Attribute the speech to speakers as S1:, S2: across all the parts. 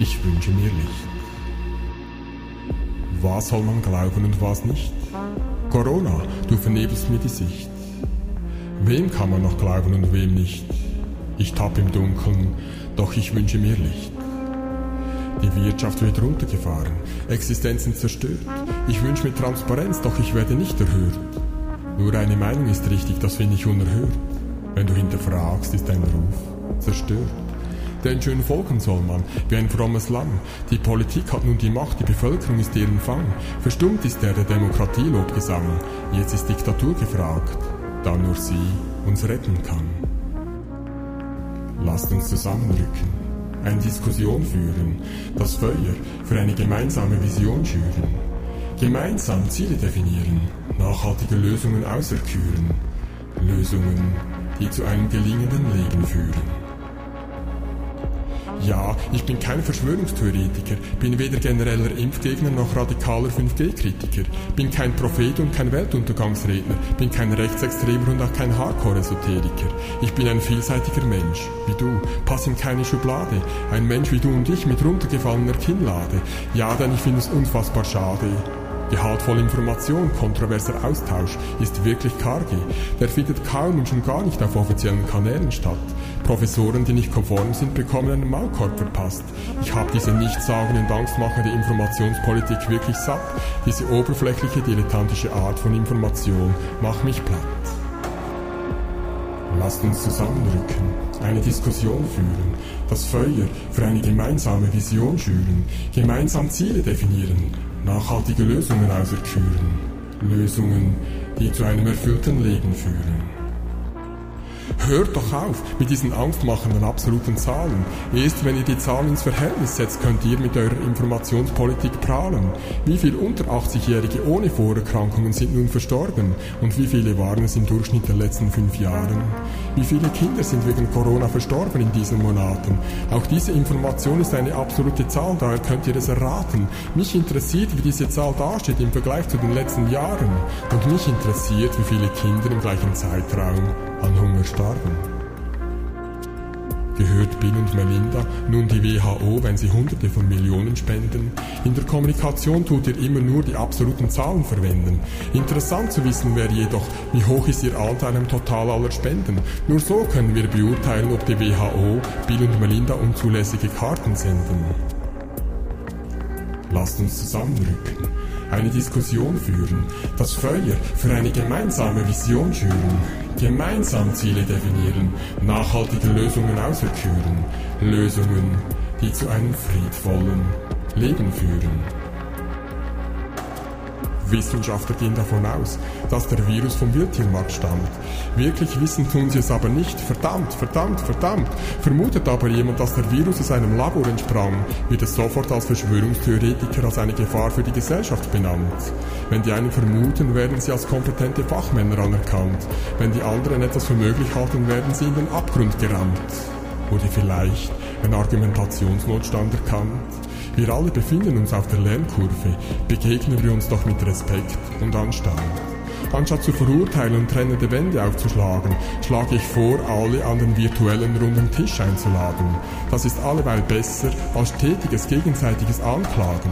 S1: Ich wünsche mir Licht. Was soll man glauben und was nicht? Corona, du vernebelst mir die Sicht. Wem kann man noch glauben und wem nicht? Ich tapp im Dunkeln, doch ich wünsche mir Licht. Die Wirtschaft wird runtergefahren, Existenzen zerstört. Ich wünsche mir Transparenz, doch ich werde nicht erhört. Nur eine Meinung ist richtig, das finde ich unerhört. Wenn du hinterfragst, ist dein Ruf zerstört. Denn schön folgen soll man, wie ein frommes Lamm. Die Politik hat nun die Macht, die Bevölkerung ist deren Fang. Verstummt ist der der Demokratie Lobgesang. Jetzt ist Diktatur gefragt, da nur sie uns retten kann. Lasst uns zusammenrücken, eine Diskussion führen, das Feuer für eine gemeinsame Vision schüren. Gemeinsam Ziele definieren, nachhaltige Lösungen auserküren. Lösungen, die zu einem gelingenden Leben führen. Ja, ich bin kein Verschwörungstheoretiker, bin weder genereller Impfgegner noch radikaler 5G-Kritiker, bin kein Prophet und kein Weltuntergangsredner, bin kein Rechtsextremer und auch kein Hardcore-Esoteriker. Ich bin ein vielseitiger Mensch, wie du, pass in keine Schublade, ein Mensch wie du und ich mit runtergefallener Kinnlade. Ja, denn ich finde es unfassbar schade, Gehaltvolle Information, kontroverser Austausch ist wirklich kargi. Der findet kaum und schon gar nicht auf offiziellen Kanälen statt. Professoren, die nicht konform sind, bekommen einen Maulkorb verpasst. Ich habe diese nichtssagende und angstmachende Informationspolitik wirklich satt. Diese oberflächliche, dilettantische Art von Information macht mich platt. Lasst uns zusammenrücken, eine Diskussion führen, das Feuer für eine gemeinsame Vision schüren, gemeinsam Ziele definieren, nachhaltige Lösungen auserküren, Lösungen, die zu einem erfüllten Leben führen. Hört doch auf mit diesen angstmachenden absoluten Zahlen. Erst wenn ihr die Zahlen ins Verhältnis setzt, könnt ihr mit eurer Informationspolitik prahlen. Wie viele unter 80-Jährige ohne Vorerkrankungen sind nun verstorben? Und wie viele waren es im Durchschnitt der letzten fünf Jahren? Wie viele Kinder sind wegen Corona verstorben in diesen Monaten? Auch diese Information ist eine absolute Zahl, daher könnt ihr es erraten. Mich interessiert, wie diese Zahl dasteht im Vergleich zu den letzten Jahren. Und mich interessiert, wie viele Kinder im gleichen Zeitraum an Hunger starben. Gehört Bill und Melinda nun die WHO, wenn sie Hunderte von Millionen spenden? In der Kommunikation tut ihr immer nur die absoluten Zahlen verwenden. Interessant zu wissen wäre jedoch, wie hoch ist ihr Anteil am Total aller Spenden. Nur so können wir beurteilen, ob die WHO Bill und Melinda unzulässige Karten senden. Lasst uns zusammenrücken, eine Diskussion führen, das Feuer für eine gemeinsame Vision schüren, gemeinsam Ziele definieren, nachhaltige Lösungen auserküren, Lösungen, die zu einem friedvollen Leben führen. Wissenschaftler gehen davon aus, dass der Virus vom Wildtiermarkt stammt. Wirklich wissen tun sie es aber nicht. Verdammt, verdammt, verdammt. Vermutet aber jemand, dass der Virus aus einem Labor entsprang, wird es sofort als Verschwörungstheoretiker als eine Gefahr für die Gesellschaft benannt. Wenn die einen vermuten, werden sie als kompetente Fachmänner anerkannt. Wenn die anderen etwas für möglich halten, werden sie in den Abgrund gerammt. Wurde vielleicht ein Argumentationsnotstand erkannt? Wir alle befinden uns auf der Lernkurve, begegnen wir uns doch mit Respekt und Anstand. Anstatt zu verurteilen und trennende Wände aufzuschlagen, schlage ich vor, alle an den virtuellen runden Tisch einzuladen. Das ist alleweil besser als stetiges gegenseitiges Anklagen.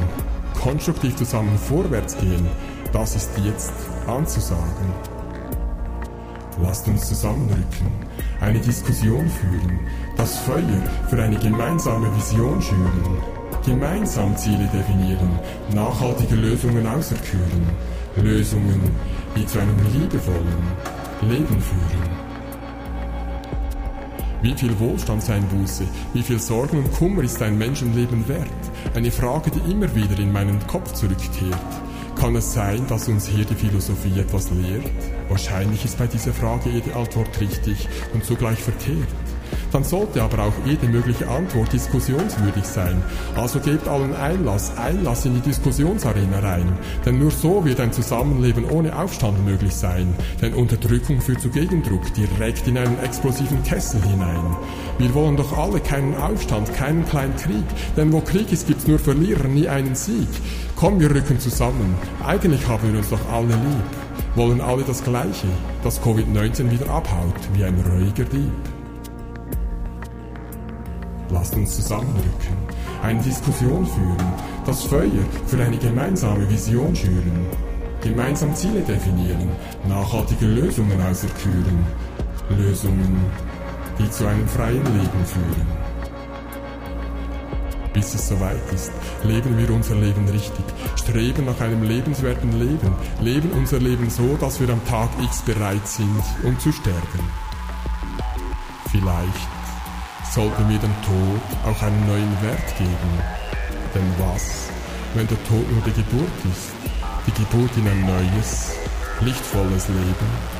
S1: Konstruktiv zusammen vorwärts gehen, das ist jetzt anzusagen. Lasst uns zusammenrücken, eine Diskussion führen, das Feuer für eine gemeinsame Vision schüren, Gemeinsam Ziele definieren, nachhaltige Lösungen auserküren, Lösungen, die zu einem liebevollen Leben führen. Wie viel Wohlstandseinbuße, wie viel Sorgen und Kummer ist ein Menschenleben wert? Eine Frage, die immer wieder in meinen Kopf zurückkehrt. Kann es sein, dass uns hier die Philosophie etwas lehrt? Wahrscheinlich ist bei dieser Frage jede Antwort richtig und zugleich verkehrt dann sollte aber auch jede mögliche Antwort diskussionswürdig sein. Also gebt allen Einlass, Einlass in die Diskussionsarena rein. Denn nur so wird ein Zusammenleben ohne Aufstand möglich sein. Denn Unterdrückung führt zu Gegendruck, direkt in einen explosiven Kessel hinein. Wir wollen doch alle keinen Aufstand, keinen kleinen Krieg. Denn wo Krieg ist, gibt's nur Verlierer, nie einen Sieg. Komm, wir rücken zusammen. Eigentlich haben wir uns doch alle lieb. Wollen alle das Gleiche, dass Covid-19 wieder abhaut, wie ein ruhiger Dieb. Lasst uns zusammenrücken, eine Diskussion führen, das Feuer für eine gemeinsame Vision schüren, gemeinsam Ziele definieren, nachhaltige Lösungen auserküren, Lösungen, die zu einem freien Leben führen. Bis es soweit ist, leben wir unser Leben richtig, streben nach einem lebenswerten Leben, leben unser Leben so, dass wir am Tag X bereit sind, um zu sterben. Vielleicht sollten wir dem Tod auch einen neuen Wert geben. Denn was, wenn der Tod nur die Geburt ist? Die Geburt in ein neues, lichtvolles Leben?